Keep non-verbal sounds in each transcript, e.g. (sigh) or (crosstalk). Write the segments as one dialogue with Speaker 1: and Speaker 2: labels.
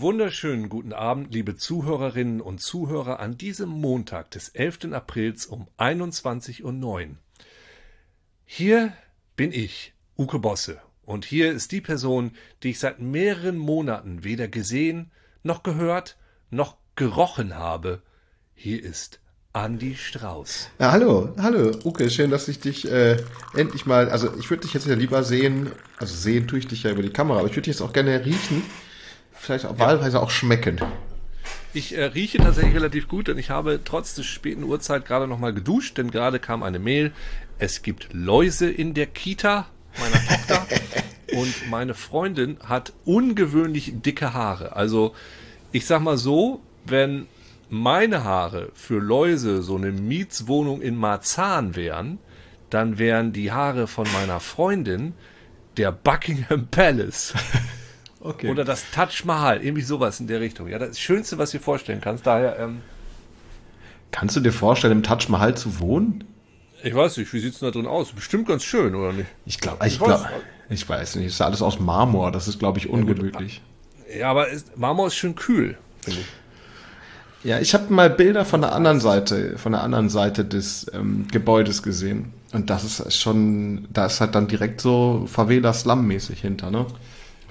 Speaker 1: Wunderschönen guten Abend, liebe Zuhörerinnen und Zuhörer, an diesem Montag des 11. Aprils um 21.09 Uhr. Hier bin ich, Uke Bosse, und hier ist die Person, die ich seit mehreren Monaten weder gesehen, noch gehört, noch gerochen habe. Hier ist Andi Strauß.
Speaker 2: Ja, hallo, hallo, Uke, schön, dass ich dich äh, endlich mal, also ich würde dich jetzt ja lieber sehen, also sehen tue ich dich ja über die Kamera, aber ich würde dich jetzt auch gerne riechen vielleicht auch wahlweise auch schmecken.
Speaker 1: Ich äh, rieche tatsächlich relativ gut, denn ich habe trotz des späten Uhrzeit gerade noch mal geduscht, denn gerade kam eine Mail. Es gibt Läuse in der Kita meiner Tochter (laughs) und meine Freundin hat ungewöhnlich dicke Haare. Also ich sag mal so, wenn meine Haare für Läuse so eine Mietswohnung in Marzahn wären, dann wären die Haare von meiner Freundin der Buckingham Palace. (laughs) Okay. Oder das Taj Mahal, irgendwie sowas in der Richtung. Ja, das Schönste, was du dir vorstellen kannst. Daher. Ähm,
Speaker 2: kannst du dir vorstellen, im Taj Mahal zu wohnen?
Speaker 1: Ich weiß nicht, wie sieht es da drin aus? Bestimmt ganz schön, oder nicht?
Speaker 2: Ich glaube, ich, glaub, ich weiß nicht. Es ist alles aus Marmor. Das ist, glaube ich, ungemütlich.
Speaker 1: Ja, aber ist, Marmor ist schön kühl, finde ich.
Speaker 2: Ja, ich habe mal Bilder von der anderen Seite, von der anderen Seite des ähm, Gebäudes gesehen. Und das ist schon, da ist halt dann direkt so Favela Slum-mäßig hinter, ne?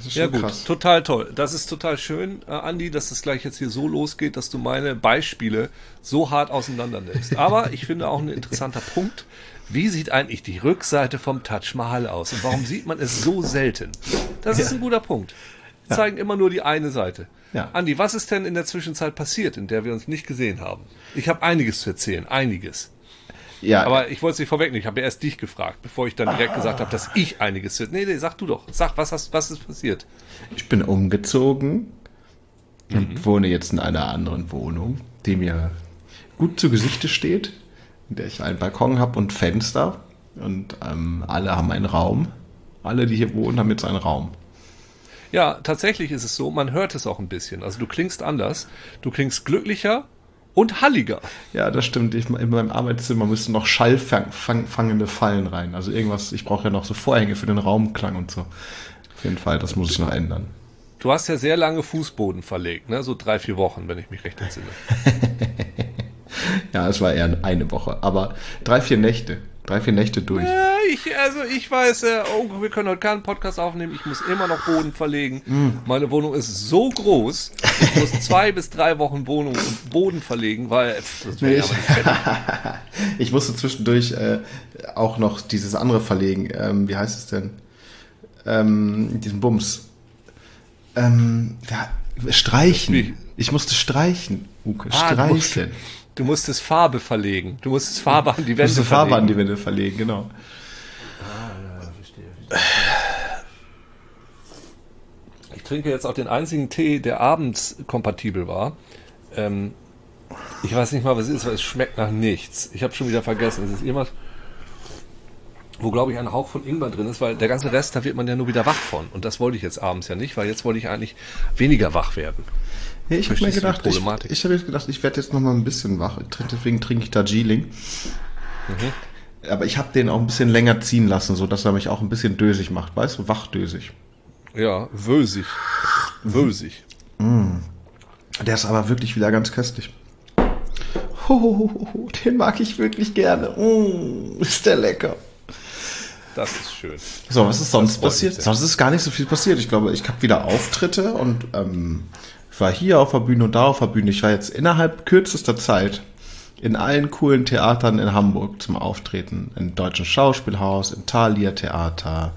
Speaker 1: Ja gut, krass. total toll. Das ist total schön, äh, Andi, dass es gleich jetzt hier so losgeht, dass du meine Beispiele so hart auseinander nimmst. Aber ich finde auch ein interessanter (laughs) Punkt. Wie sieht eigentlich die Rückseite vom Taj Mahal aus und warum sieht man es so selten? Das ja. ist ein guter Punkt. Wir zeigen immer nur die eine Seite. Ja. Andi, was ist denn in der Zwischenzeit passiert, in der wir uns nicht gesehen haben? Ich habe einiges zu erzählen, einiges. Ja. Aber ich wollte es nicht vorwegnehmen. Ich habe ja erst dich gefragt, bevor ich dann direkt ah. gesagt habe, dass ich einiges. Nee, nee, sag du doch. Sag, was, hast, was ist passiert?
Speaker 2: Ich bin umgezogen mhm. und wohne jetzt in einer anderen Wohnung, die mir gut zu Gesichte steht, in der ich einen Balkon habe und Fenster. Und ähm, alle haben einen Raum. Alle, die hier wohnen, haben jetzt einen Raum.
Speaker 1: Ja, tatsächlich ist es so, man hört es auch ein bisschen. Also du klingst anders, du klingst glücklicher, und halliger.
Speaker 2: Ja, das stimmt. Ich, in meinem Arbeitszimmer müssen noch schallfangende Fallen rein. Also irgendwas, ich brauche ja noch so Vorhänge für den Raumklang und so. Auf jeden Fall, das muss ich noch ändern.
Speaker 1: Du hast ja sehr lange Fußboden verlegt, ne? So drei, vier Wochen, wenn ich mich recht entsinne. (laughs)
Speaker 2: ja, es war eher eine Woche, aber drei, vier Nächte drei, vier Nächte durch.
Speaker 1: Ja, ich, also ich weiß, äh, oh, wir können heute keinen Podcast aufnehmen. Ich muss immer noch Boden verlegen. Mm. Meine Wohnung ist so groß, ich muss (laughs) zwei bis drei Wochen Wohnung und Boden verlegen, weil das
Speaker 2: nee, ich, (laughs) ich musste zwischendurch äh, auch noch dieses andere verlegen. Ähm, wie heißt es denn? Ähm, diesen Bums. Ähm, ja, streichen. Ich musste streichen, Uke. Ah, streichen.
Speaker 1: Du musstest Farbe verlegen. Du musstest Farbe an die Wände
Speaker 2: verlegen. Farbe an die Wände verlegen, genau. Ah,
Speaker 1: ja, verstehe, verstehe. Ich trinke jetzt auch den einzigen Tee, der abends kompatibel war. Ähm, ich weiß nicht mal, was es ist, weil es schmeckt nach nichts. Ich habe schon wieder vergessen. Es ist irgendwas, wo glaube ich ein Hauch von Ingwer drin ist, weil der ganze Rest, da wird man ja nur wieder wach von. Und das wollte ich jetzt abends ja nicht, weil jetzt wollte ich eigentlich weniger wach werden.
Speaker 2: Ja, ich habe mir gedacht, ich, ich habe gedacht, ich werde jetzt noch mal ein bisschen wach. Deswegen trinke ich Darjeeling. Mhm. Aber ich habe den auch ein bisschen länger ziehen lassen, so dass er mich auch ein bisschen dösig macht. Weißt du, wachdösig.
Speaker 1: Ja, wösig. Wösig.
Speaker 2: Mm. Der ist aber wirklich wieder ganz köstlich. Oh, den mag ich wirklich gerne. Mm, (laughs) ist der lecker.
Speaker 1: Das ist schön.
Speaker 2: So, was ist sonst passiert? Sonst ist gar nicht so viel passiert. Ich glaube, ich habe wieder Auftritte und ähm, ich war hier auf der Bühne und da auf der Bühne. Ich war jetzt innerhalb kürzester Zeit in allen coolen Theatern in Hamburg zum Auftreten. Im Deutschen Schauspielhaus, im Thalia Theater,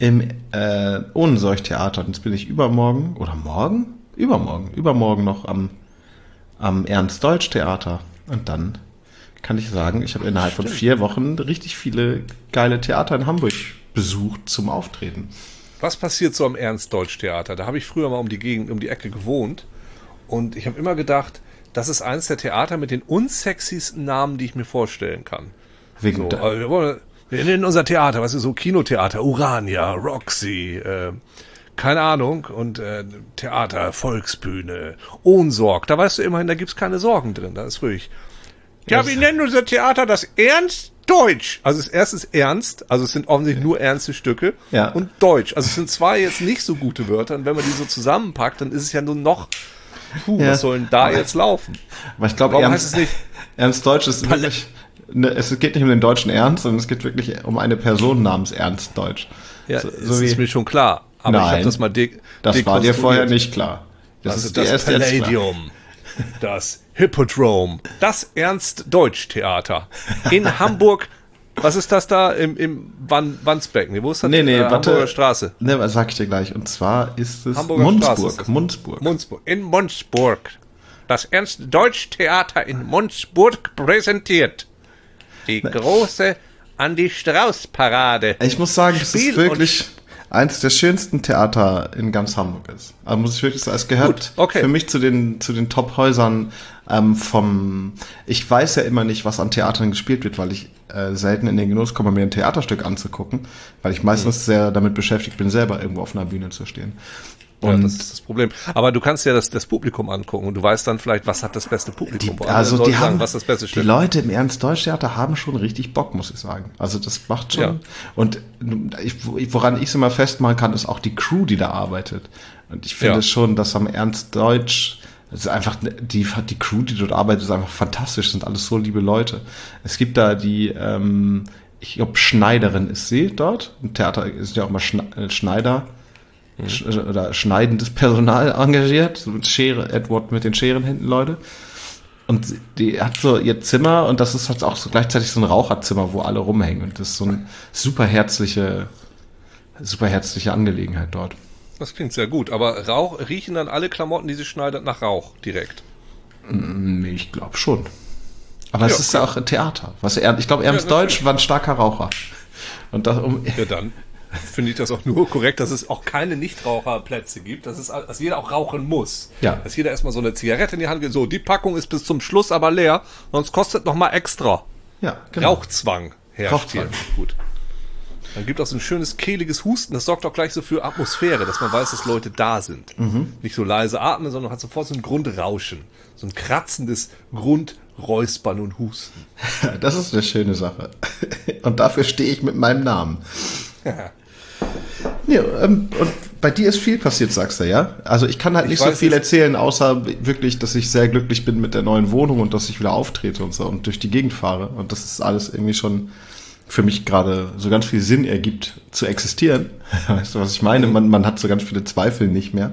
Speaker 2: im äh, Ohnenseuch-Theater. Und jetzt bin ich übermorgen, oder morgen? Übermorgen, übermorgen noch am, am Ernst-Deutsch-Theater. Und dann kann ich sagen, ich habe innerhalb Stimmt. von vier Wochen richtig viele geile Theater in Hamburg besucht zum Auftreten.
Speaker 1: Was passiert so am Ernst-Deutsch-Theater? Da habe ich früher mal um die Gegend, um die Ecke gewohnt. Und ich habe immer gedacht, das ist eines der Theater mit den unsexiesten Namen, die ich mir vorstellen kann. Wegen so, also wir, wollen, wir nennen unser Theater, was ist so Kinotheater, Urania, Roxy, äh, keine Ahnung, und äh, Theater, Volksbühne, Ohnsorg, da weißt du immerhin, da gibt's keine Sorgen drin, da ist ruhig. Ja, wir nennen unser Theater das Ernst Deutsch. Also das erste ist ernst, also es sind offensichtlich nur ernste Stücke.
Speaker 2: Ja.
Speaker 1: Und Deutsch. Also es sind zwei jetzt nicht so gute Wörter. Und wenn man die so zusammenpackt, dann ist es ja nur noch, puh,
Speaker 2: Ja.
Speaker 1: was soll denn da jetzt laufen?
Speaker 2: Aber ich glaube, Ernst, Ernst Deutsch ist
Speaker 1: Palett?
Speaker 2: wirklich, ne, es geht nicht um den deutschen Ernst, sondern es geht wirklich um eine Person namens Ernst Deutsch.
Speaker 1: Ja,
Speaker 2: so,
Speaker 1: das
Speaker 2: so wie,
Speaker 1: ist mir schon klar. Aber ich
Speaker 2: Nein,
Speaker 1: habe das mal de
Speaker 2: das war dir vorher nicht klar. Das
Speaker 1: also
Speaker 2: ist
Speaker 1: das
Speaker 2: erst jetzt klar.
Speaker 1: Palladium, (laughs) das Hippodrome, das Ernst-Deutsch-Theater in (laughs) Hamburg. Was ist das da im, im Wan Wandsbecken? Wo ist das?
Speaker 2: Nee, nee,
Speaker 1: Äh,
Speaker 2: warte.
Speaker 1: Hamburger Straße.
Speaker 2: Ne, was sag ich dir gleich? Und zwar ist es
Speaker 1: Hamburger
Speaker 2: Munzburg.
Speaker 1: Straße ist das.
Speaker 2: Munzburg.
Speaker 1: Munzburg. In Munzburg. Das Ernst-Deutsch-Theater in Munzburg präsentiert die große Andi Strauß-Parade.
Speaker 2: Ich muss sagen,
Speaker 1: Spiel
Speaker 2: es wirklich eins der schönsten Theater in ganz Hamburg ist. Also muss ich wirklich sagen, es gehört
Speaker 1: Gut, okay.
Speaker 2: für mich zu den, zu den Top-Häusern ähm, vom, ich weiß ja immer nicht, was an Theatern gespielt wird, weil ich äh, selten in den Genuss komme, mir ein Theaterstück anzugucken, weil ich meistens
Speaker 1: Mhm.
Speaker 2: sehr damit beschäftigt bin, selber irgendwo auf einer Bühne zu stehen.
Speaker 1: Ja,
Speaker 2: Und
Speaker 1: das ist das Problem. Aber du kannst ja das, das Publikum angucken und du weißt dann vielleicht, was hat das beste Publikum. Wo andere
Speaker 2: also
Speaker 1: Leute
Speaker 2: die
Speaker 1: sagen,
Speaker 2: haben,
Speaker 1: was das beste
Speaker 2: die. Leute im Ernst-Deutsch-Theater haben schon richtig Bock, muss ich sagen. Also das macht schon.
Speaker 1: Ja.
Speaker 2: Und ich, woran ich es immer festmachen kann, ist auch die Crew, die da arbeitet. Und ich finde
Speaker 1: Ja.
Speaker 2: schon, dass am Ernst-Deutsch, also einfach die, die Crew, die dort arbeitet, ist einfach fantastisch, sind alles so liebe Leute. Es gibt da die, ähm, ich glaube, Schneiderin ist sie dort. Im Theater ist ja auch mal äh, Schneider. Sch oder schneidendes Personal engagiert, so mit Schere, Edward mit den Scherenhänden, Leute. Und die hat so ihr Zimmer und das ist halt auch so gleichzeitig so ein Raucherzimmer, wo alle rumhängen. Und das ist so eine super herzliche, super herzliche Angelegenheit dort.
Speaker 1: Das klingt sehr gut. Aber Rauch, riechen dann alle Klamotten, die sie schneidet, nach Rauch direkt.
Speaker 2: Mm, Ich glaube schon. Aber
Speaker 1: Ja,
Speaker 2: es ist ja auch ein Theater. Was er, ich glaube, Ernst
Speaker 1: Ja,
Speaker 2: Deutsch war ein starker Raucher. Und das, um,
Speaker 1: Ja, dann finde ich das auch nur korrekt, dass es auch keine Nichtraucherplätze gibt, dass, es, dass jeder auch rauchen muss.
Speaker 2: Ja.
Speaker 1: Dass jeder erstmal so eine Zigarette in die Hand geht. So, die Packung ist bis zum Schluss aber leer, sonst kostet noch mal extra.
Speaker 2: ja, genau.
Speaker 1: Rauchzwang herrscht
Speaker 2: Rauchzwang.
Speaker 1: hier. Gut. Dann gibt auch so ein schönes kehliges Husten. Das sorgt auch gleich so für Atmosphäre, dass man weiß, dass Leute da sind.
Speaker 2: Mhm.
Speaker 1: Nicht so leise atmen, sondern hat sofort so ein Grundrauschen. So ein kratzendes Grundräuspern und Husten. (laughs)
Speaker 2: Das ist eine schöne Sache. Und dafür stehe ich mit meinem Namen. (laughs) Ja, ähm, und bei dir ist viel passiert, sagst du, ja? Also ich kann halt
Speaker 1: Ich
Speaker 2: nicht so
Speaker 1: weiß
Speaker 2: viel erzählen, außer wirklich, dass ich sehr glücklich bin mit der neuen Wohnung und dass ich wieder auftrete und so und durch die Gegend fahre. Und das ist alles irgendwie schon für mich gerade so ganz viel Sinn ergibt, zu existieren. (laughs) Weißt du, was ich meine? Man, man hat so ganz viele Zweifel nicht mehr,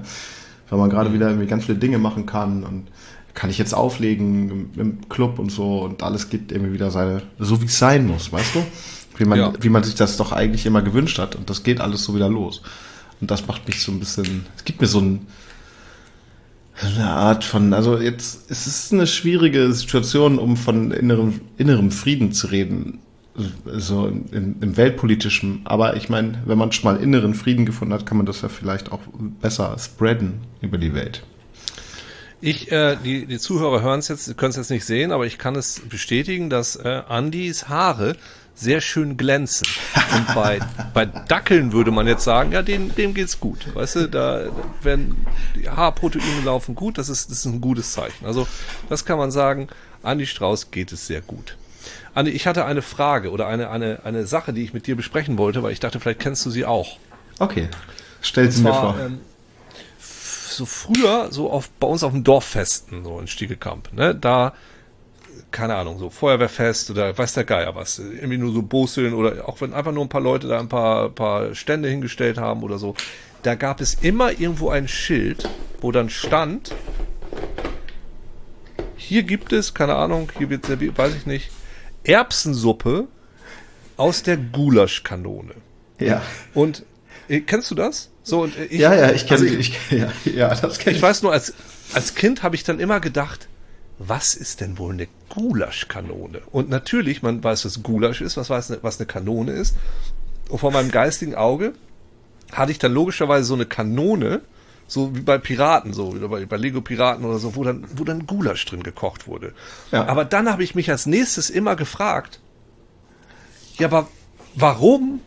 Speaker 2: weil man gerade wieder irgendwie ganz viele Dinge machen kann und kann ich jetzt auflegen im, im Club und so und alles geht irgendwie wieder seine, so wie es sein muss, weißt du? Wie man,
Speaker 1: Ja.
Speaker 2: wie man sich das doch eigentlich immer gewünscht hat und das geht alles so wieder los. Und das macht mich so ein bisschen, es gibt mir so ein, eine Art von, also jetzt, es ist eine schwierige Situation, um von innerem, innerem Frieden zu reden, so im, im weltpolitischen. Aber ich meine, wenn man schon mal inneren Frieden gefunden hat, kann man das ja vielleicht auch besser spreaden über die Welt.
Speaker 1: Ich, äh, die, die Zuhörer hören es jetzt, können es jetzt nicht sehen, aber ich kann es bestätigen, dass äh, Andys Haare sehr schön glänzen. Und bei, bei Dackeln würde man jetzt sagen, ja, dem, dem geht's gut. Weißt du, da wenn die Haarproteine laufen gut, das ist, das ist ein gutes Zeichen. Also das kann man sagen, Andi Strauß geht es sehr gut. Andi, ich hatte eine Frage oder eine, eine, eine Sache, die ich mit dir besprechen wollte, weil ich dachte, vielleicht kennst du sie auch.
Speaker 2: Okay, stell sie mir vor.
Speaker 1: Ähm, so früher, so auf, bei uns auf dem Dorffesten, so in Stiegelkamp, ne, da, keine Ahnung, so Feuerwehrfest oder weiß der Geier was, irgendwie nur so Boseln oder auch wenn einfach nur ein paar Leute da ein paar, paar Stände hingestellt haben oder so, da gab es immer irgendwo ein Schild, wo dann stand, hier gibt es, keine Ahnung, hier wird serviert, weiß ich nicht, Erbsensuppe aus der Gulaschkanone.
Speaker 2: ja.
Speaker 1: Und äh, kennst du das? So und äh, ich,
Speaker 2: ja, ja, ich kenne
Speaker 1: also
Speaker 2: ich, (laughs) ja, ja, das kenne
Speaker 1: ich
Speaker 2: ich.
Speaker 1: weiß nur, als, als Kind habe ich dann immer gedacht, was ist denn wohl eine Gulaschkanone? Und natürlich, man weiß, was Gulasch ist, was weiß, was eine Kanone ist. Und vor meinem geistigen Auge hatte ich dann logischerweise so eine Kanone, so wie bei Piraten, so bei, bei Lego Piraten oder so, wo dann, wo dann Gulasch drin gekocht wurde.
Speaker 2: Ja.
Speaker 1: Aber dann habe ich mich als nächstes immer gefragt, ja, aber warum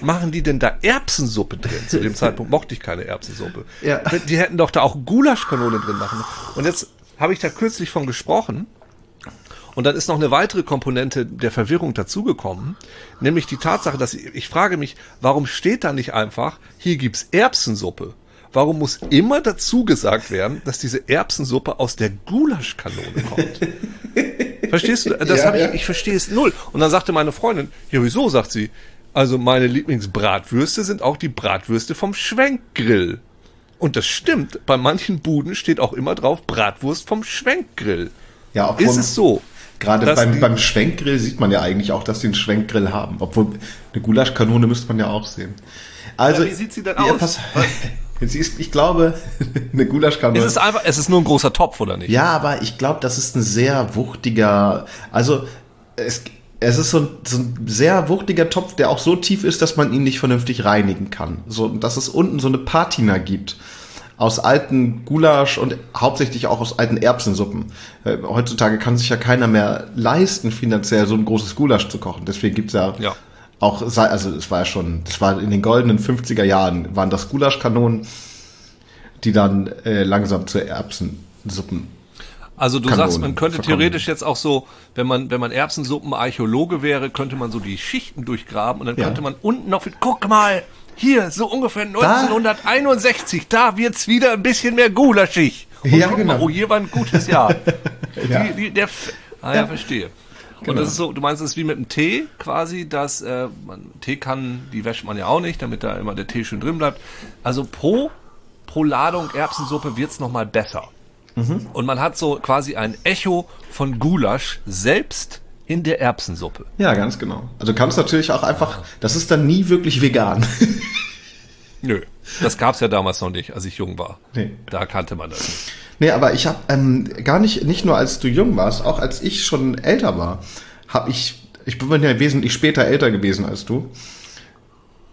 Speaker 1: machen die denn da Erbsensuppe drin? Zu dem Zeitpunkt mochte ich keine Erbsensuppe.
Speaker 2: Ja.
Speaker 1: Die hätten doch da auch Gulaschkanone drin machen. Und jetzt habe ich da kürzlich von gesprochen. Und dann ist noch eine weitere Komponente der Verwirrung dazugekommen, nämlich die Tatsache, dass ich, ich frage mich, warum steht da nicht einfach, hier gibt's Erbsensuppe? Warum muss immer dazu gesagt werden, dass diese Erbsensuppe aus der Gulaschkanone kommt? (laughs) Verstehst du? Das
Speaker 2: Ja,
Speaker 1: hab ich,
Speaker 2: ja.
Speaker 1: ich verstehe es null. Und dann sagte meine Freundin, ja wieso, sagt sie, also meine Lieblingsbratwürste sind auch die Bratwürste vom Schwenkgrill. Und das stimmt, bei manchen Buden steht auch immer drauf Bratwurst vom Schwenkgrill.
Speaker 2: Ja, auch
Speaker 1: Ist es so?
Speaker 2: Gerade beim, beim Schwenkgrill sieht man ja eigentlich auch, dass die einen Schwenkgrill haben. Obwohl, eine Gulaschkanone müsste man ja auch sehen. Also,
Speaker 1: Ja, wie sieht sie denn
Speaker 2: ja,
Speaker 1: aus?
Speaker 2: pass- (laughs) sie ist, ich glaube, (laughs) eine Gulaschkanone.
Speaker 1: Es ist einfach, es ist nur ein großer Topf, oder nicht?
Speaker 2: Ja, aber ich glaube, das ist ein sehr wuchtiger, also es, es ist so ein, so ein sehr wuchtiger Topf, der auch so tief ist, dass man ihn nicht vernünftig reinigen kann. So, dass es unten so eine Patina gibt. Aus alten Gulasch und hauptsächlich auch aus alten Erbsensuppen. Äh, Heutzutage kann sich ja keiner mehr leisten, finanziell so ein großes Gulasch zu kochen. Deswegen gibt's ja,
Speaker 1: Ja.
Speaker 2: auch, also es war ja schon, das war in den goldenen 50er Jahren, waren das Gulaschkanonen, die dann äh, langsam zu Erbsensuppen
Speaker 1: Also du
Speaker 2: Kanonen
Speaker 1: sagst, man könnte
Speaker 2: verkommen.
Speaker 1: theoretisch jetzt auch so, wenn man, wenn man Erbsensuppen-Archäologe wäre, könnte man so die Schichten durchgraben und dann
Speaker 2: Ja.
Speaker 1: könnte man unten noch, guck mal, hier, so ungefähr 1961, da, wird's wieder ein bisschen mehr gulaschig. Und
Speaker 2: Ja, genau.
Speaker 1: Mal, oh, hier war ein gutes Jahr. (laughs)
Speaker 2: Ja.
Speaker 1: die, die, der, ah ja, verstehe. Und
Speaker 2: Genau.
Speaker 1: das ist so, du meinst, es ist wie mit dem Tee quasi, dass äh, man, Teekannen, die wäscht man ja auch nicht, damit da immer der Tee schön drin bleibt. Also pro, pro Ladung Erbsensuppe wird's noch mal besser. Und man hat so quasi ein Echo von Gulasch selbst in der Erbsensuppe.
Speaker 2: Ja, ganz genau. Also du kannst natürlich auch einfach, das ist dann nie wirklich vegan. (laughs)
Speaker 1: Nö, das gab's ja damals noch nicht, als ich jung war.
Speaker 2: Nee.
Speaker 1: Da kannte man das nicht.
Speaker 2: nee, aber ich habe ähm, gar nicht, nicht nur als du jung warst, auch als ich schon älter war, habe ich, ich bin ja wesentlich später älter gewesen als du,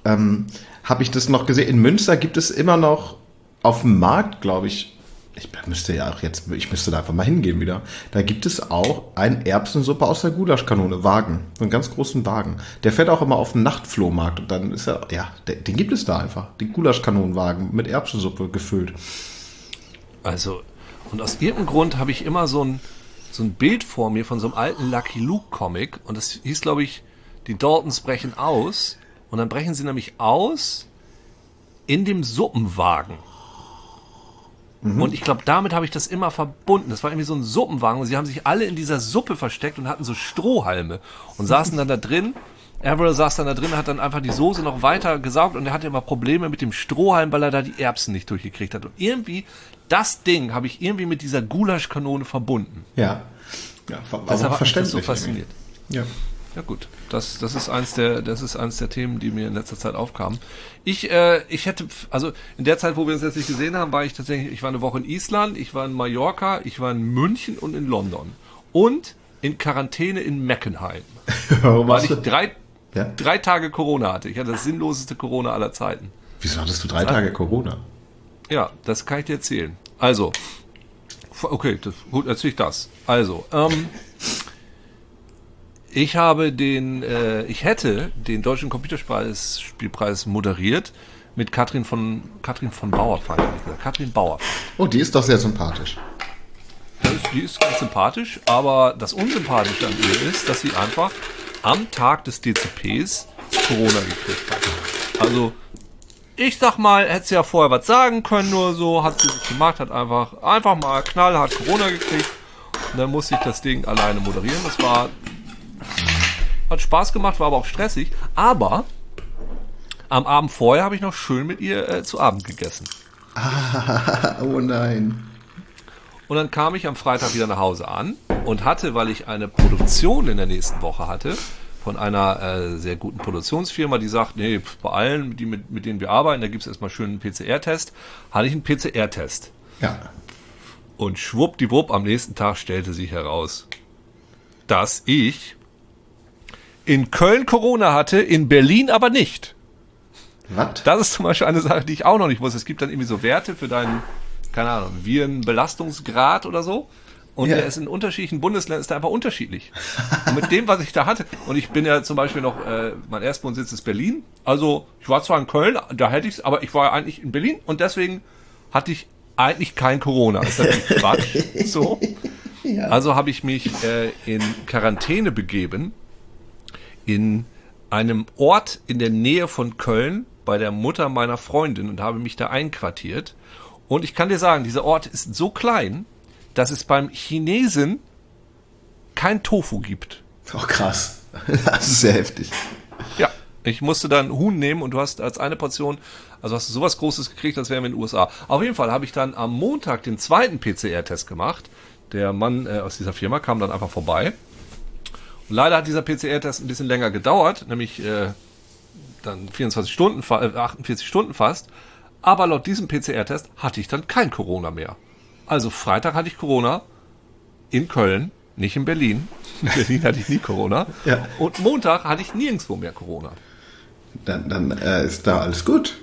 Speaker 2: ähm, habe ich das noch gesehen. In Münster gibt es immer noch auf dem Markt, glaube ich, ich müsste ja auch jetzt, ich müsste da einfach mal hingehen wieder. Da gibt es auch ein Erbsensuppe aus der Gulaschkanone, Wagen, so einen ganz großen Wagen. Der fährt auch immer auf den Nachtflohmarkt und dann ist er, ja, den, den gibt es da einfach, den Gulaschkanonenwagen mit Erbsensuppe gefüllt.
Speaker 1: Also, und aus irgendeinem Grund habe ich immer so ein, so ein Bild vor mir von so einem alten Lucky Luke Comic und das hieß, glaube ich, die Daltons brechen aus und dann brechen sie nämlich aus in dem Suppenwagen. Und ich glaube, damit habe ich das immer verbunden. Das war irgendwie so ein Suppenwagen und sie haben sich alle in dieser Suppe versteckt und hatten so Strohhalme und (laughs) saßen dann da drin. Avril saß dann da drin, hat dann einfach die Soße noch weiter gesaugt und er hatte immer Probleme mit dem Strohhalm, weil er da die Erbsen nicht durchgekriegt hat. Und irgendwie, das Ding habe ich irgendwie mit dieser Gulaschkanone verbunden.
Speaker 2: Ja. Ja, war,
Speaker 1: Deshalb mich das
Speaker 2: verständlich.
Speaker 1: so fasziniert.
Speaker 2: Ja.
Speaker 1: Ja gut, das, das ist eins der, das ist eins der Themen, die mir in letzter Zeit aufkamen. Ich, äh, ich hätte, also in der Zeit, wo wir uns jetzt nicht gesehen haben, war ich tatsächlich, ich war eine Woche in Island, ich war in Mallorca, ich war in München und in London und in Quarantäne in Meckenheim, (laughs)
Speaker 2: Warum
Speaker 1: weil ich drei,
Speaker 2: Ja?
Speaker 1: drei Tage Corona hatte. Ich hatte das sinnloseste Corona aller Zeiten.
Speaker 2: Wieso hattest du drei Tage Corona?
Speaker 1: Ja, das kann ich dir erzählen. Also, okay, das, gut, erzähl ich das. Also, ähm, ich habe den, äh, ich hätte den deutschen Computerspielpreis Spielpreis moderiert mit Katrin von Katrin von Bauerfeind. Katrin Bauerfeind.
Speaker 2: Oh, die ist doch sehr sympathisch.
Speaker 1: Ist, die ist ganz sympathisch, aber das Unsympathische an ihr ist, dass sie einfach am Tag des DCPs Corona gekriegt hat. Also, ich sag mal, hätte sie ja vorher was sagen können, nur so, hat sie nicht gemacht, hat einfach, einfach mal knallhart Corona gekriegt. Und dann musste ich das Ding alleine moderieren. Das war, hat Spaß gemacht, war aber auch stressig. Aber am Abend vorher habe ich noch schön mit ihr äh, zu Abend gegessen.
Speaker 2: oh nein.
Speaker 1: Und dann kam ich am Freitag wieder nach Hause an und hatte, weil ich eine Produktion in der nächsten Woche hatte, von einer äh, sehr guten Produktionsfirma, die sagt, nee, bei allen, die mit, mit denen wir arbeiten, da gibt's erstmal schön einen PCR-Test, hatte ich einen PCR-Test.
Speaker 2: Ja.
Speaker 1: Und schwuppdiwupp, am nächsten Tag stellte sich heraus, dass ich in Köln Corona hatte, in Berlin aber nicht.
Speaker 2: Was?
Speaker 1: Das ist zum Beispiel eine Sache, die ich auch noch nicht wusste. Es gibt dann irgendwie so Werte für deinen, keine Ahnung, Virenbelastungsgrad oder so. Und
Speaker 2: Ja.
Speaker 1: der ist in unterschiedlichen Bundesländern ist der einfach unterschiedlich. Und mit dem, was ich da hatte, und ich bin ja zum Beispiel noch, äh, mein Erstwohnsitz ist Berlin. Also ich war zwar in Köln, da hätte ich's, aber ich war ja eigentlich in Berlin und deswegen hatte ich eigentlich kein Corona. Das ist natürlich Quatsch. (laughs) So. Ja. Also habe ich mich äh, in Quarantäne begeben in einem Ort in der Nähe von Köln bei der Mutter meiner Freundin und habe mich da einquartiert. Und ich kann dir sagen, dieser Ort ist so klein, dass es beim Chinesen kein Tofu gibt.
Speaker 2: Oh krass. (laughs) Das ist sehr heftig.
Speaker 1: Ja, ich musste dann Huhn nehmen und du hast als eine Portion, also hast du sowas Großes gekriegt, als wären wir in den USA. Auf jeden Fall habe ich dann am Montag den zweiten PCR-Test gemacht. Der Mann äh, aus dieser Firma kam dann einfach vorbei. Leider hat dieser PCR-Test ein bisschen länger gedauert, nämlich äh, dann 24 Stunden, äh, 48 Stunden fast. Aber laut diesem PCR-Test hatte ich dann kein Corona mehr. Also Freitag hatte ich Corona in Köln, nicht in Berlin. In (laughs) Berlin hatte ich nie Corona. Ja. Und Montag hatte ich nirgendwo mehr Corona.
Speaker 2: Dann, dann äh, ist da alles gut.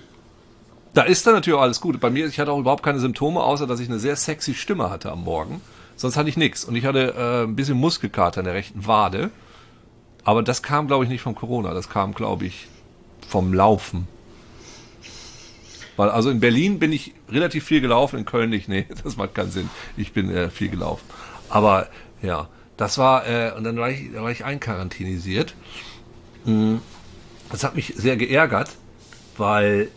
Speaker 1: Da ist dann natürlich auch alles gut. Bei mir, ich hatte auch überhaupt keine Symptome, außer dass ich eine sehr sexy Stimme hatte am Morgen. Sonst hatte ich nichts. Und ich hatte äh, ein bisschen Muskelkater in der rechten Wade. Aber das kam, glaube ich, nicht vom Corona. Das kam, glaube ich, vom Laufen. Weil, also in Berlin bin ich relativ viel gelaufen, in Köln nicht. (laughs) Nee, das macht keinen Sinn. Ich bin äh, viel gelaufen. Aber ja, das war, äh, und dann war ich, da war ich einquarantinisiert. Mhm. Das hat mich sehr geärgert, weil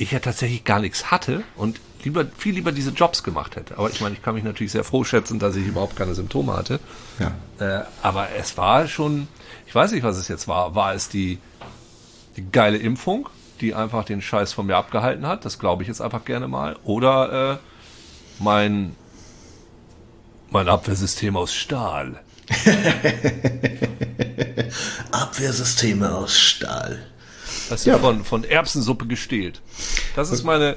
Speaker 1: ich ja tatsächlich gar nichts hatte und lieber, viel lieber diese Jobs gemacht hätte. Aber ich meine, ich kann mich natürlich sehr froh schätzen, dass ich überhaupt keine Symptome hatte. Ja. Äh, aber es war schon, ich weiß nicht, was es jetzt war. War es die, die geile Impfung, die einfach den Scheiß von mir abgehalten hat? Das glaube ich jetzt einfach gerne mal. Oder äh, mein, mein Abwehrsystem aus Stahl. (laughs)
Speaker 2: Abwehrsysteme aus Stahl.
Speaker 1: Das ist ja. von, von Erbsensuppe gestählt. Das ist meine,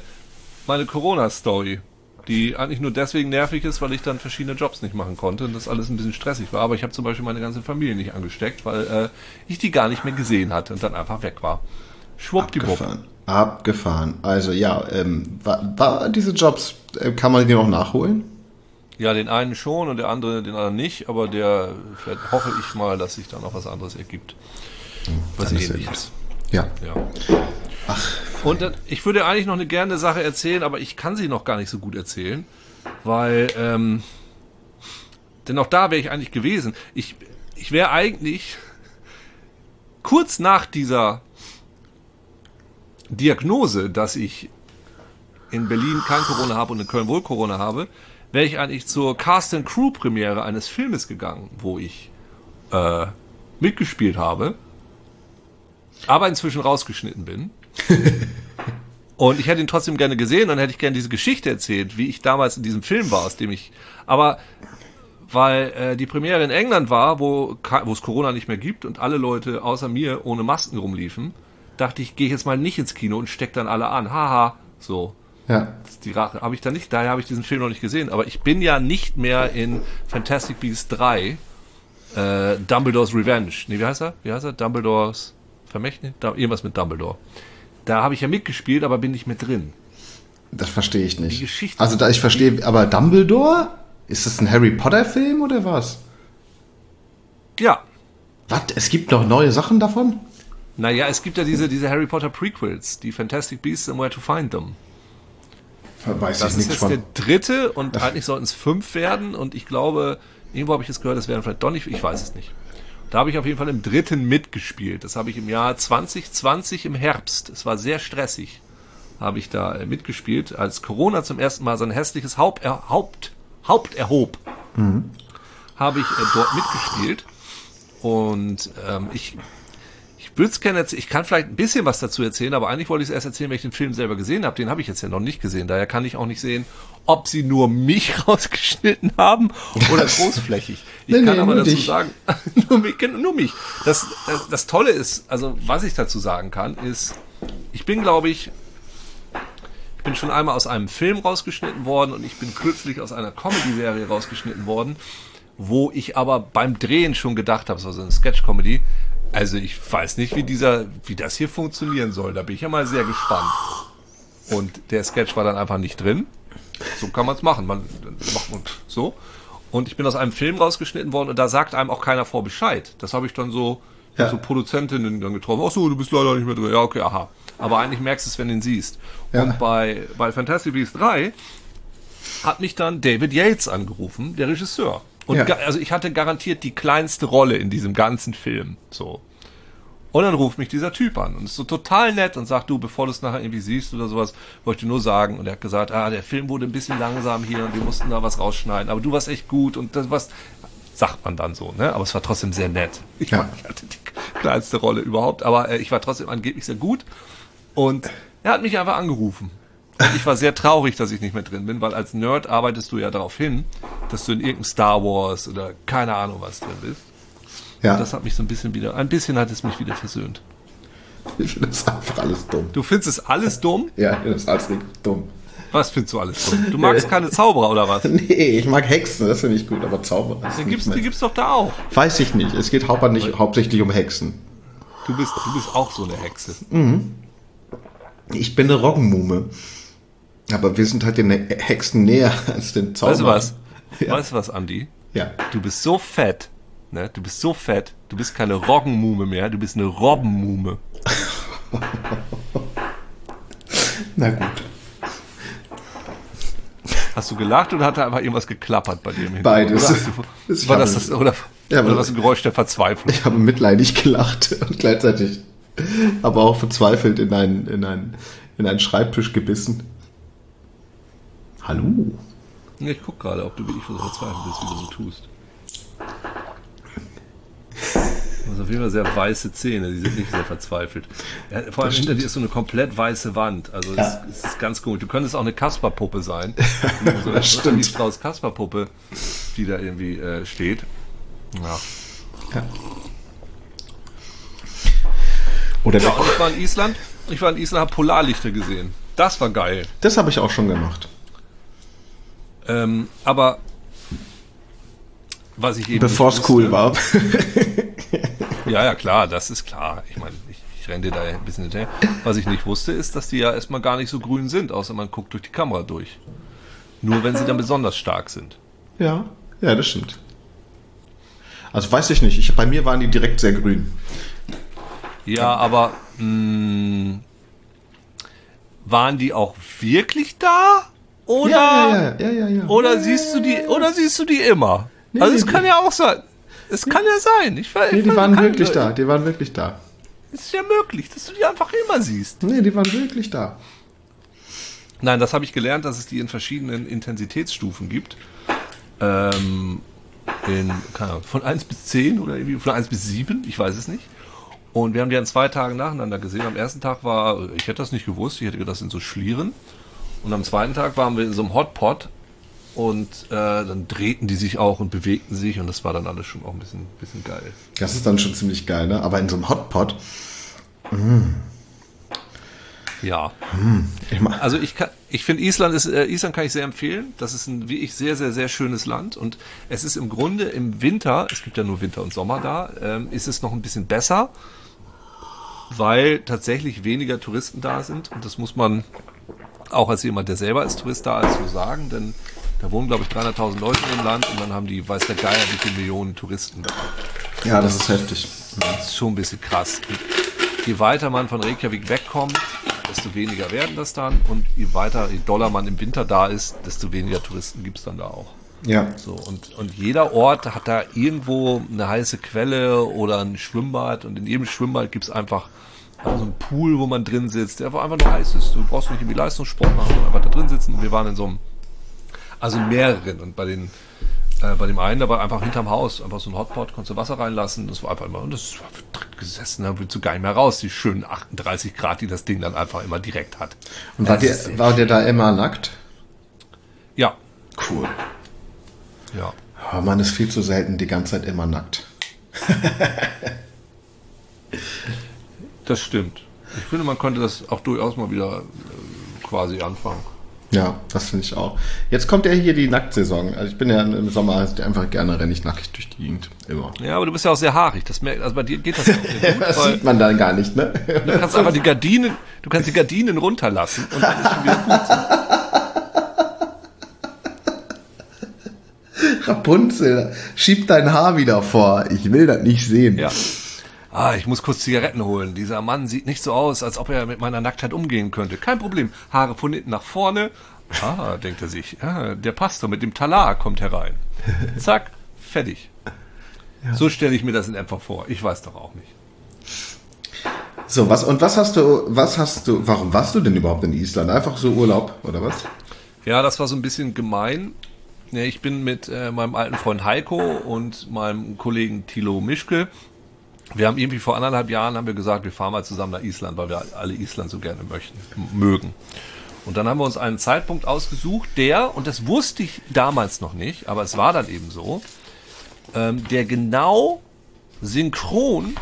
Speaker 1: meine Corona-Story, die eigentlich nur deswegen nervig ist, weil ich dann verschiedene Jobs nicht machen konnte und das alles ein bisschen stressig war. Aber ich habe zum Beispiel meine ganze Familie nicht angesteckt, weil äh, ich die gar nicht mehr gesehen hatte und dann einfach weg war.
Speaker 2: Schwuppdiwupp. Abgefahren. Abgefahren. Also ja, ähm, war, war diese Jobs, äh, kann man die noch nachholen?
Speaker 1: Ja, den einen schon und der andere den anderen nicht, aber der hoffe ich mal, dass sich da noch was anderes ergibt.
Speaker 2: Hm, was ähnliches. Ja. ja.
Speaker 1: Ach. Und äh, ich würde eigentlich noch eine gerne Sache erzählen, aber ich kann sie noch gar nicht so gut erzählen, weil, ähm, denn auch da wäre ich eigentlich gewesen. Ich, ich wäre eigentlich kurz nach dieser Diagnose, dass ich in Berlin kein Corona habe und in Köln wohl Corona habe, wäre ich eigentlich zur Cast and Crew Premiere eines Filmes gegangen, wo ich äh, mitgespielt habe aber inzwischen rausgeschnitten bin. (laughs) und ich hätte ihn trotzdem gerne gesehen und hätte ich gerne diese Geschichte erzählt, wie ich damals in diesem Film war, aus dem ich. Aber weil äh, die Premiere in England war, wo, es Corona nicht mehr gibt und alle Leute außer mir ohne Masken rumliefen, dachte ich, gehe ich jetzt mal nicht ins Kino und steck dann alle an. Haha, so. Ja. Die Rache habe ich da nicht, daher habe ich diesen Film noch nicht gesehen. Aber ich bin ja nicht mehr in Fantastic Beasts 3 äh, Dumbledores Revenge. Nee, wie heißt er? Wie heißt er? Dumbledores Vermächtnis? Da, irgendwas mit Dumbledore. Da habe ich ja mitgespielt, aber bin nicht mit drin.
Speaker 2: Das verstehe ich nicht. Die Geschichte. Also da ich verstehe, aber Dumbledore? Ist das ein Harry Potter Film oder was?
Speaker 1: Ja.
Speaker 2: Was? Es gibt noch neue Sachen davon?
Speaker 1: Naja, es gibt ja diese, diese Harry Potter Prequels, die Fantastic Beasts and Where to Find Them.
Speaker 2: Weiß
Speaker 1: das
Speaker 2: ich
Speaker 1: ist jetzt von. der dritte und eigentlich sollten es fünf werden und ich glaube, irgendwo habe ich es gehört, es wären vielleicht doch nicht, ich weiß es nicht. Da habe ich auf jeden Fall im dritten mitgespielt. Das habe ich im Jahr 2020 im Herbst. Es war sehr stressig. Habe ich da äh, mitgespielt, als Corona zum ersten Mal sein hässliches Haupt, er, Haupt, Haupt erhob. Mhm. Habe ich äh, dort mitgespielt. Und ähm, ich würde es gerne erzählen. Ich kann vielleicht ein bisschen was dazu erzählen, aber eigentlich wollte ich es erst erzählen, wenn ich den Film selber gesehen habe. Den habe ich jetzt ja noch nicht gesehen. Daher kann ich auch nicht sehen, ob sie nur mich (laughs) rausgeschnitten haben oder großflächig. Ich nee, kann nee, aber dazu dich. sagen, (laughs) nur mich, nur mich. Das, das, das Tolle ist, also was ich dazu sagen kann, ist, ich bin, glaube ich, ich bin schon einmal aus einem Film rausgeschnitten worden und ich bin kürzlich aus einer Comedy-Serie rausgeschnitten worden, wo ich aber beim Drehen schon gedacht habe, so eine Sketch-Comedy, also ich weiß nicht, wie dieser, wie das hier funktionieren soll. Da bin ich ja mal sehr gespannt. Und der Sketch war dann einfach nicht drin. So kann man es machen. Man macht man so. Und ich bin aus einem Film rausgeschnitten worden und da sagt einem auch keiner vor Bescheid. Das habe ich dann so, ja. so Produzentinnen dann getroffen. Ach so, du bist leider nicht mehr drin. Ja, okay, aha. Aber eigentlich merkst du es, wenn du ihn siehst. Ja. Und bei, bei Fantastic Beasts 3 hat mich dann David Yates angerufen, der Regisseur. Und ja. also ich hatte garantiert die kleinste Rolle in diesem ganzen Film. So. Und dann ruft mich dieser Typ an und ist so total nett und sagt, du, bevor du es nachher irgendwie siehst oder sowas, wollte ich dir nur sagen. Und er hat gesagt, ah, der Film wurde ein bisschen langsam hier und wir mussten da was rausschneiden, aber du warst echt gut und das was sagt man dann so, ne? Aber es war trotzdem sehr nett. Ich, ja. ich hatte die kleinste Rolle überhaupt, aber äh, ich war trotzdem angeblich sehr gut. Und er hat mich einfach angerufen. Und ich war sehr traurig, dass ich nicht mehr drin bin, weil als Nerd arbeitest du ja darauf hin, dass du in irgendeinem Star Wars oder keine Ahnung was drin bist. Ja. Und das hat mich so ein bisschen wieder, ein bisschen hat es mich wieder versöhnt.
Speaker 2: Ich finde das einfach alles dumm.
Speaker 1: Du findest es alles dumm?
Speaker 2: Ja, das ist alles dumm.
Speaker 1: Was findest du alles dumm? Du magst keine Zauberer oder was? (laughs)
Speaker 2: Nee, ich mag Hexen, das finde ich gut, aber Zauberer
Speaker 1: gibt's, Die gibt's doch da auch.
Speaker 2: Weiß ich nicht. Es geht hauptsächlich, hauptsächlich um Hexen.
Speaker 1: Du bist, du bist auch so eine Hexe.
Speaker 2: Mhm. Ich bin eine Roggenmume. Aber wir sind halt den Hexen näher als den
Speaker 1: Zauberern. Weißt du was? Ja. Weißt du was, Andi?
Speaker 2: Ja.
Speaker 1: Du bist so fett, ne? Du bist so fett, du bist keine Roggenmume mehr, du bist eine Robbenmume. (laughs)
Speaker 2: Na gut.
Speaker 1: Hast du gelacht oder hat da einfach irgendwas geklappert bei dir
Speaker 2: Beides.
Speaker 1: Oder, du, war das, das oder, ja, oder was ein Geräusch der Verzweiflung?
Speaker 2: Ich habe mitleidig gelacht und gleichzeitig aber auch verzweifelt in einen, in einen, in einen Schreibtisch gebissen. Hallo?
Speaker 1: Ich guck gerade, ob du wie ich so verzweifelt bist, wie du so tust. Du hast auf jeden Fall sehr weiße Zähne, die sind nicht sehr verzweifelt. Ja, vor allem hinter dir ist so eine komplett weiße Wand. Also ja. es, es ist ganz gut. Du könntest auch eine Kasperpuppe sein. (laughs) so eine stimmt. Strauß Kasperpuppe, die da irgendwie äh, steht. Ja. ja. Oder ja, ich war in Island. Ich war in Island, habe Polarlichter gesehen. Das war geil.
Speaker 2: Das habe ich auch schon gemacht.
Speaker 1: Ähm, aber was ich eben.
Speaker 2: Bevor es cool war. (laughs)
Speaker 1: ja, ja, klar, das ist klar. Ich meine, ich, ich renne dir da ein bisschen hinterher. Was ich nicht wusste, ist, dass die ja erstmal gar nicht so grün sind, außer man guckt durch die Kamera durch. Nur wenn sie dann besonders stark sind.
Speaker 2: Ja, ja, das stimmt. Also weiß ich nicht. Ich, bei mir waren die direkt sehr grün.
Speaker 1: Ja, aber mh, hm, waren die auch wirklich da? Oder, ja, ja, ja, oder siehst du die, oder siehst du die immer? Nee, also es kann ja auch sein. Es kann ja sein. Ich,
Speaker 2: nee, die waren wirklich da. Die waren wirklich da.
Speaker 1: Es ist ja möglich, dass du die einfach immer siehst.
Speaker 2: Nee, die waren wirklich da.
Speaker 1: Nein, das habe ich gelernt, dass es die in verschiedenen Intensitätsstufen gibt. Ähm, in, keine Ahnung, von 1 bis 10 oder irgendwie von 1 bis 7, ich weiß es nicht. Und wir haben die an zwei Tagen nacheinander gesehen. Am ersten Tag war, ich hätte das nicht gewusst, ich hätte gedacht, das sind so Schlieren. Und am zweiten Tag waren wir in so einem Hotpot und äh, dann drehten die sich auch und bewegten sich und das war dann alles schon auch ein bisschen, bisschen geil.
Speaker 2: Das ist dann schon ziemlich geil, ne? Aber in so einem Hotpot. Mh.
Speaker 1: Ja. Mm. Also ich kann, ich finde Island ist, äh, Island kann ich sehr empfehlen. Das ist ein, wie ich, sehr, sehr, sehr schönes Land und es ist im Grunde im Winter, es gibt ja nur Winter und Sommer da, ähm, ist es noch ein bisschen besser, weil tatsächlich weniger Touristen da sind und das muss man auch als jemand, der selber als Tourist da ist, so sagen, denn da wohnen, glaube ich, 300.000 Leute im Land und dann haben die, weiß der Geier, wie viele Millionen Touristen da.
Speaker 2: Ja, das, das ist heftig.
Speaker 1: Das ist schon ein bisschen krass. Je weiter man von Reykjavik wegkommt, desto weniger werden das dann und je weiter, je doller man im Winter da ist, desto weniger Touristen gibt es dann da auch.
Speaker 2: Ja.
Speaker 1: So, und, und jeder Ort hat da irgendwo eine heiße Quelle oder ein Schwimmbad und in jedem Schwimmbad gibt es einfach also ein Pool, wo man drin sitzt, der einfach nur heiß ist. Du brauchst nicht irgendwie Leistungssport machen, sondern einfach da drin sitzen. Und wir waren in so einem, also mehreren. Und bei den, äh, bei dem einen, da war einfach hinterm Haus, einfach so ein Hotpot, konntest du Wasser reinlassen. Das war einfach immer, und das war drin gesessen, da willst du gar nicht mehr raus. Die schönen 38 Grad, die das Ding dann einfach immer direkt hat.
Speaker 2: Und war, der, war der da immer nackt?
Speaker 1: Ja.
Speaker 2: Cool.
Speaker 1: Ja.
Speaker 2: Oh, man ist viel zu selten die ganze Zeit immer nackt. (laughs)
Speaker 1: Das stimmt. Ich finde, man könnte das auch durchaus mal wieder äh, quasi anfangen.
Speaker 2: Ja, das finde ich auch. Jetzt kommt ja hier die Nacktsaison. Also ich bin ja im Sommer einfach gerne renne ich nackig durch die Gegend. Immer.
Speaker 1: Ja, aber du bist ja auch sehr haarig. Das merkt, also bei dir geht das ja auch
Speaker 2: gut. (laughs) das sieht man dann gar nicht, ne?
Speaker 1: Du kannst einfach die Gardinen, du kannst die Gardinen runterlassen und dann ist schon wieder
Speaker 2: gut. (laughs) Rapunzel, schieb dein Haar wieder vor. Ich will das nicht sehen.
Speaker 1: Ja ah, ich muss kurz Zigaretten holen. Dieser Mann sieht nicht so aus, als ob er mit meiner Nacktheit umgehen könnte. Kein Problem. Haare von hinten nach vorne. Ah, denkt er sich. Ah, der Pastor mit dem Talar kommt herein. (laughs) Zack, fertig. Ja. So stelle ich mir das in etwa vor. Ich weiß doch auch nicht.
Speaker 2: So, was, und was hast du, was hast du, warum warst du denn überhaupt in Island? Einfach so Urlaub, oder was?
Speaker 1: Ja, das war so ein bisschen gemein. Ich bin mit äh, meinem alten Freund Heiko und meinem Kollegen Thilo Mischke. Wir haben irgendwie vor anderthalb Jahren haben wir gesagt, wir fahren mal zusammen nach Island, weil wir alle Island so gerne möchten, mögen. Und dann haben wir uns einen Zeitpunkt ausgesucht, der, und das wusste ich damals noch nicht, aber es war dann eben so, ähm, der genau synchron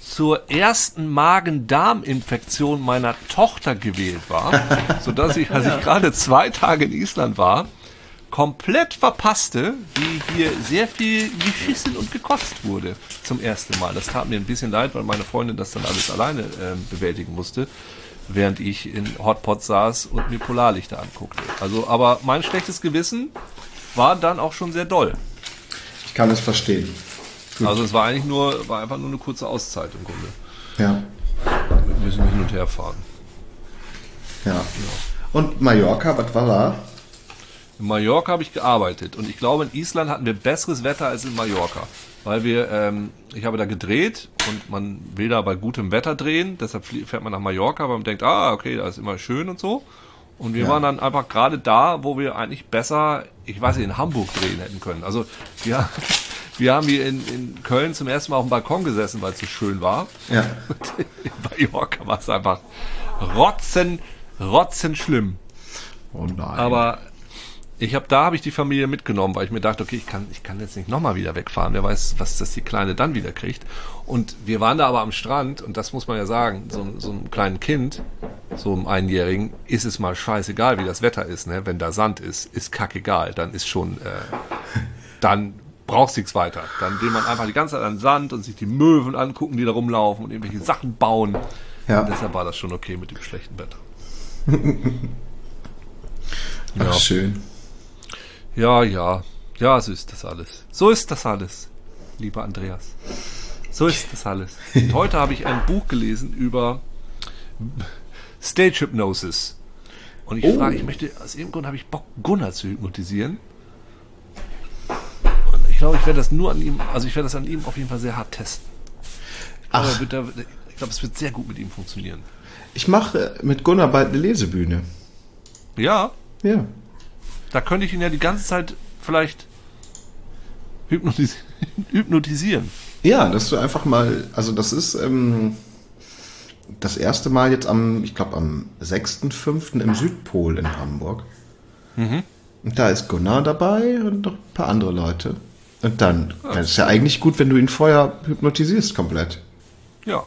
Speaker 1: zur ersten Magen-Darm-Infektion meiner Tochter gewählt war, (laughs) sodass ich, als ich gerade zwei Tage in Island war, komplett verpasste, wie hier sehr viel geschissen und gekotzt wurde zum ersten Mal. Das tat mir ein bisschen leid, weil meine Freundin das dann alles alleine äh, bewältigen musste, während ich in Hotpot saß und mir Polarlichter anguckte. Also, aber mein schlechtes Gewissen war dann auch schon sehr doll.
Speaker 2: Ich kann es verstehen.
Speaker 1: Gut. Also es war eigentlich nur, war einfach nur eine kurze Auszeit im Grunde.
Speaker 2: Ja.
Speaker 1: Wir müssen hin und her fahren.
Speaker 2: Ja. ja. Und Mallorca, was war da?
Speaker 1: In Mallorca habe ich gearbeitet und ich glaube, in Island hatten wir besseres Wetter als in Mallorca. Weil wir, ähm, ich habe da gedreht und man will da bei gutem Wetter drehen, deshalb fährt man nach Mallorca, weil man denkt, ah, okay, da ist immer schön und so. Und wir ja. waren dann einfach gerade da, wo wir eigentlich besser, ich weiß nicht, in Hamburg drehen hätten können. Also ja, (laughs) wir haben hier in, in Köln zum ersten Mal auf dem Balkon gesessen, weil es so schön war.
Speaker 2: Ja.
Speaker 1: Und (laughs) in Mallorca war es einfach rotzen, rotzen schlimm.
Speaker 2: Oh nein.
Speaker 1: Aber ich habe da habe ich die Familie mitgenommen, weil ich mir dachte, okay, ich kann ich kann jetzt nicht nochmal wieder wegfahren. Wer weiß, was das die Kleine dann wieder kriegt. Und wir waren da aber am Strand und das muss man ja sagen, so, so einem kleinen Kind, so einem Einjährigen, ist es mal scheißegal, wie das Wetter ist. Ne? Wenn da Sand ist, ist kackegal. Dann ist schon, äh, dann brauchst nichts weiter. Dann will man einfach die ganze Zeit an Sand und sich die Möwen angucken, die da rumlaufen und irgendwelche Sachen bauen. Ja. Und deshalb war das schon okay mit dem schlechten Wetter. (laughs)
Speaker 2: Ach, ja. schön.
Speaker 1: Ja, ja. Ja, so ist das alles. So ist das alles, lieber Andreas. So ist das alles. Und heute habe ich ein Buch gelesen über Stage Hypnosis. Und ich oh. frage, ich möchte, aus irgendeinem Grund habe ich Bock, Gunnar zu hypnotisieren. Und ich glaube, ich werde das nur an ihm, also ich werde das an ihm auf jeden Fall sehr hart testen. Ich glaube, da, ich glaube es wird sehr gut mit ihm funktionieren.
Speaker 2: Ich mache mit Gunnar bald eine Lesebühne.
Speaker 1: Ja?
Speaker 2: Ja.
Speaker 1: Da könnte ich ihn ja die ganze Zeit vielleicht hypnotis (laughs) hypnotisieren.
Speaker 2: Ja, dass du einfach mal, also das ist ähm, das erste Mal jetzt am, ich glaube am 6.5. im Südpol in Hamburg. Mhm. Und da ist Gunnar dabei und noch ein paar andere Leute. Und dann, dann ist ja eigentlich gut, wenn du ihn vorher hypnotisierst komplett.
Speaker 1: Ja.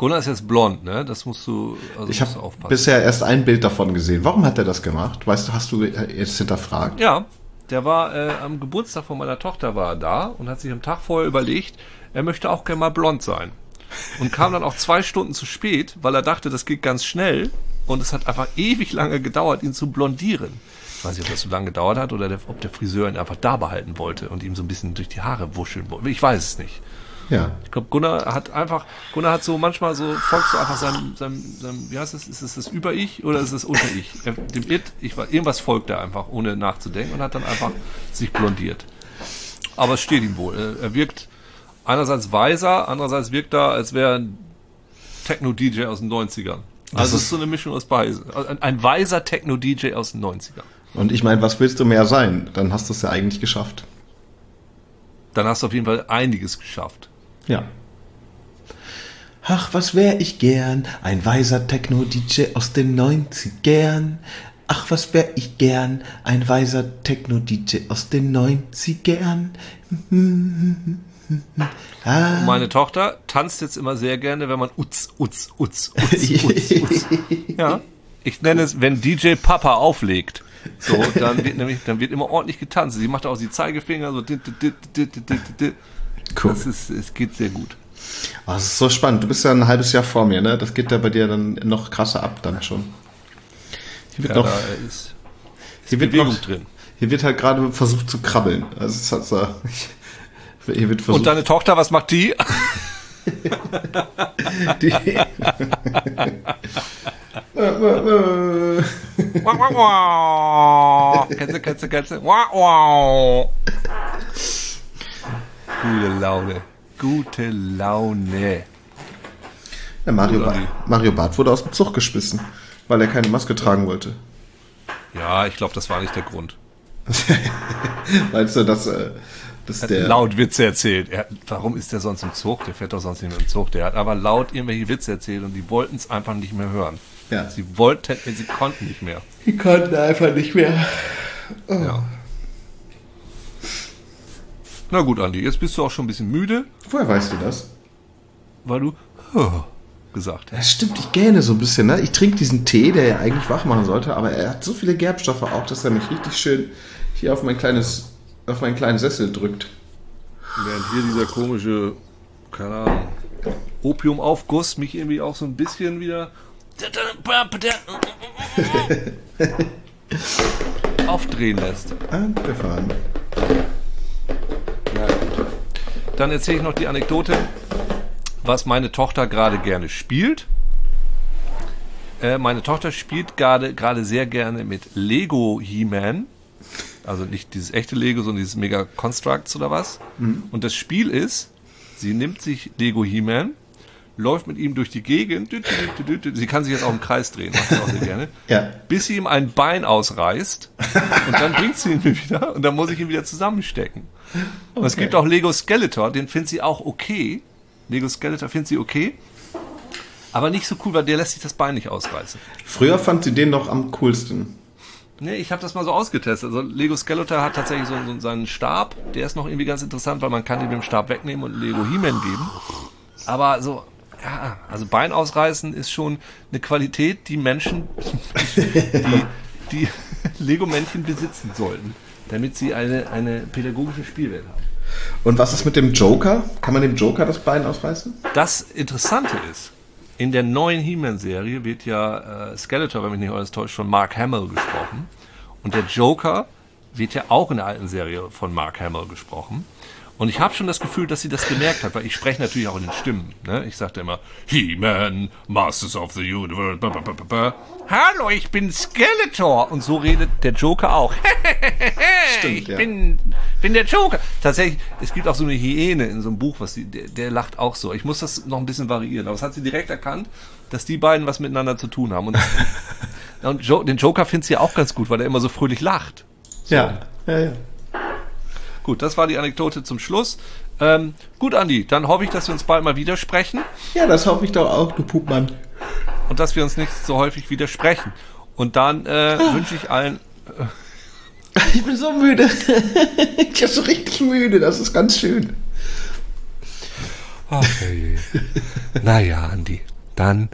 Speaker 1: Gunnar ist jetzt blond, ne? Das musst du,
Speaker 2: also ich habe bisher erst ein Bild davon gesehen. Warum hat er das gemacht? Weißt du, hast du jetzt hinterfragt?
Speaker 1: Ja, der war äh, am Geburtstag von meiner Tochter war er da und hat sich am Tag vorher überlegt, er möchte auch gerne mal blond sein. Und kam dann auch zwei Stunden zu spät, weil er dachte, das geht ganz schnell. Und es hat einfach ewig lange gedauert, ihn zu blondieren. Ich weiß nicht, ob das so lange gedauert hat oder der, ob der Friseur ihn einfach da behalten wollte und ihm so ein bisschen durch die Haare wuscheln wollte. Ich weiß es nicht.
Speaker 2: Ja.
Speaker 1: Ich glaube, Gunnar hat einfach, Gunnar hat so manchmal so, folgst du einfach seinem, seinem, seinem wie heißt es, ist es das Über-Ich oder ist es Unter-Ich? Dem It, ich war, irgendwas folgt er einfach, ohne nachzudenken und hat dann einfach sich blondiert. Aber es steht ihm wohl. Er wirkt einerseits weiser, andererseits wirkt er, als wäre ein Techno-DJ aus den 90ern. Also es ist so eine Mischung aus beiden. Ein, ein weiser Techno-DJ aus den 90ern.
Speaker 2: Und ich meine, was willst du mehr sein? Dann hast du es ja eigentlich geschafft.
Speaker 1: Dann hast du auf jeden Fall einiges geschafft.
Speaker 2: Ja. Ach, was wär ich gern, ein weiser Techno-DJ aus den 90ern. Ach, was wär ich gern, ein weiser Techno-DJ aus den 90ern.
Speaker 1: ah. Meine Tochter tanzt jetzt immer sehr gerne, wenn man Utz, Utz, Utz, Utz, (laughs) Utz, Utz. Ja. Ich nenne es, wenn DJ Papa auflegt. So, dann wird nämlich, dann wird immer ordentlich getanzt. Sie macht auch die Zeigefinger so. Cool. Das ist, es geht sehr gut.
Speaker 2: Oh, das ist so spannend. Du bist ja ein halbes Jahr vor mir, ne? Das geht ja bei dir dann noch krasser ab dann schon.
Speaker 1: Hier wird ja, noch, ist,
Speaker 2: hier wird Bewegung noch, drin. Hier wird halt gerade versucht zu krabbeln. Also es hat so, (laughs)
Speaker 1: hier wird versucht, Und deine Tochter, was macht die? (laughs) die
Speaker 2: Katze, Katze, Katze.
Speaker 1: Gute Laune. Gute Laune.
Speaker 2: Ja, Mario, ba Mario Barth wurde aus dem Zug geschmissen, weil er keine Maske tragen wollte.
Speaker 1: Ja, ich glaube, das war nicht der Grund. (laughs)
Speaker 2: Meinst du, dass, äh, dass
Speaker 1: hat
Speaker 2: der...
Speaker 1: laut Witze erzählt. Er, warum ist der sonst im Zug? Der fährt doch sonst nicht mehr im Zug. Der hat aber laut irgendwelche Witze erzählt und die wollten es einfach nicht mehr hören.
Speaker 2: Ja.
Speaker 1: Sie wollten, sie konnten nicht mehr.
Speaker 2: Die konnten einfach nicht mehr.
Speaker 1: Oh. Ja. Na gut, Andi, jetzt bist du auch schon ein bisschen müde.
Speaker 2: Woher weißt du das?
Speaker 1: Weil du oh, gesagt hast.
Speaker 2: Ja, stimmt, ich gähne so ein bisschen. Ne? Ich trinke diesen Tee, der ja eigentlich wach machen sollte, aber er hat so viele Gerbstoffe auch, dass er mich richtig schön hier auf mein kleines, auf meinen kleinen Sessel drückt.
Speaker 1: Während hier dieser komische, keine Ahnung, Opiumaufguss mich irgendwie auch so ein bisschen wieder (laughs) aufdrehen lässt.
Speaker 2: Abgefahren.
Speaker 1: Dann erzähle ich noch die Anekdote, was meine Tochter gerade gerne spielt. Äh, meine Tochter spielt gerade gerade sehr gerne mit Lego He-Man. Also nicht dieses echte Lego, sondern dieses Mega Constructs oder was. Mhm. Und das Spiel ist, sie nimmt sich Lego He-Man, läuft mit ihm durch die Gegend. Sie kann sich jetzt auch im Kreis drehen, macht sie auch sehr gerne.
Speaker 2: Ja.
Speaker 1: Bis sie ihm ein Bein ausreißt. Und dann bringt sie ihn mir wieder. Und dann muss ich ihn wieder zusammenstecken. Okay. Es gibt auch Lego Skeletor, den findet sie auch okay. Lego Skeletor findet sie okay. Aber nicht so cool, weil der lässt sich das Bein nicht ausreißen.
Speaker 2: Früher fand sie den noch am coolsten.
Speaker 1: Nee, ich habe das mal so ausgetestet. Also Lego Skeletor hat tatsächlich so, so, seinen Stab. Der ist noch irgendwie ganz interessant, weil man kann ihn mit dem Stab wegnehmen und Lego He-Man geben. Aber so, ja, also Bein ausreißen ist schon eine Qualität, die Menschen, die, die (laughs) Lego-Männchen besitzen sollten, damit sie eine, eine pädagogische Spielwelt haben.
Speaker 2: Und was ist mit dem Joker? Kann man dem Joker das Bein ausreißen?
Speaker 1: Das Interessante ist, in der neuen He-Man-Serie wird ja äh, Skeletor, wenn mich nicht alles täuscht, von Mark Hamill gesprochen. Und der Joker wird ja auch in der alten Serie von Mark Hamill gesprochen. Und ich habe schon das Gefühl, dass sie das gemerkt hat, weil ich spreche natürlich auch in den Stimmen. Ne? Ich sagte immer, He-Man, Masters of the Universe. Blah, Hallo, ich bin Skeletor. Und so redet der Joker auch. (laughs) Stimmt, ich ja. bin, bin der Joker. Tatsächlich, es gibt auch so eine Hyäne in so einem Buch, was die, der, der lacht auch so. Ich muss das noch ein bisschen variieren. Aber es hat sie direkt erkannt, dass die beiden was miteinander zu tun haben. Und, (laughs) und jo den Joker findet sie auch ganz gut, weil er immer so fröhlich lacht. So.
Speaker 2: Ja, ja, ja.
Speaker 1: Gut, das war die Anekdote zum Schluss. Ähm, gut, Andi, dann hoffe ich, dass wir uns bald mal widersprechen.
Speaker 2: Ja, das hoffe ich doch auch, du Pupmann.
Speaker 1: Und dass wir uns nicht so häufig widersprechen. Und dann äh, ah. wünsche ich allen. Äh, (laughs)
Speaker 2: ich bin so müde. (laughs) ich bin so richtig müde, das ist ganz schön.
Speaker 1: Okay. naja, Andi, dann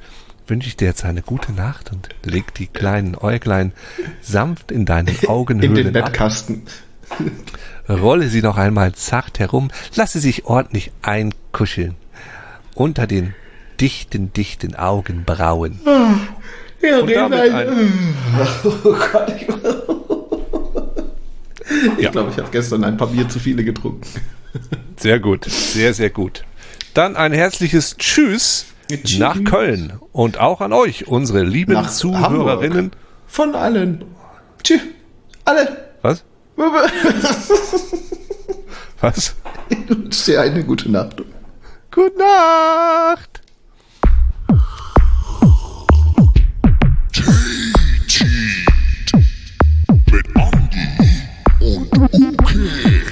Speaker 1: wünsche ich dir jetzt eine gute Nacht und leg die kleinen Äuglein sanft in deinen Augenhöhlen
Speaker 2: In den Bettkasten. Ab.
Speaker 1: Rolle sie noch einmal zart herum, lasse sich ordentlich einkuscheln. Unter den dichten, dichten Augenbrauen.
Speaker 2: Ja, Und damit ein (laughs) oh Gott, ich, ich ja. glaube, ich habe gestern ein paar Bier zu viele getrunken. (laughs)
Speaker 1: Sehr gut, sehr, sehr gut. Dann ein herzliches Tschüss, Tschüss. nach Köln und auch an euch, unsere lieben nach Zuhörerinnen. Hamburg.
Speaker 2: Von allen. Tschüss. Alle. (laughs)
Speaker 1: Was?
Speaker 2: Ich wünsche dir eine gute Nacht.
Speaker 1: Gute Nacht! Mit Andy und okay.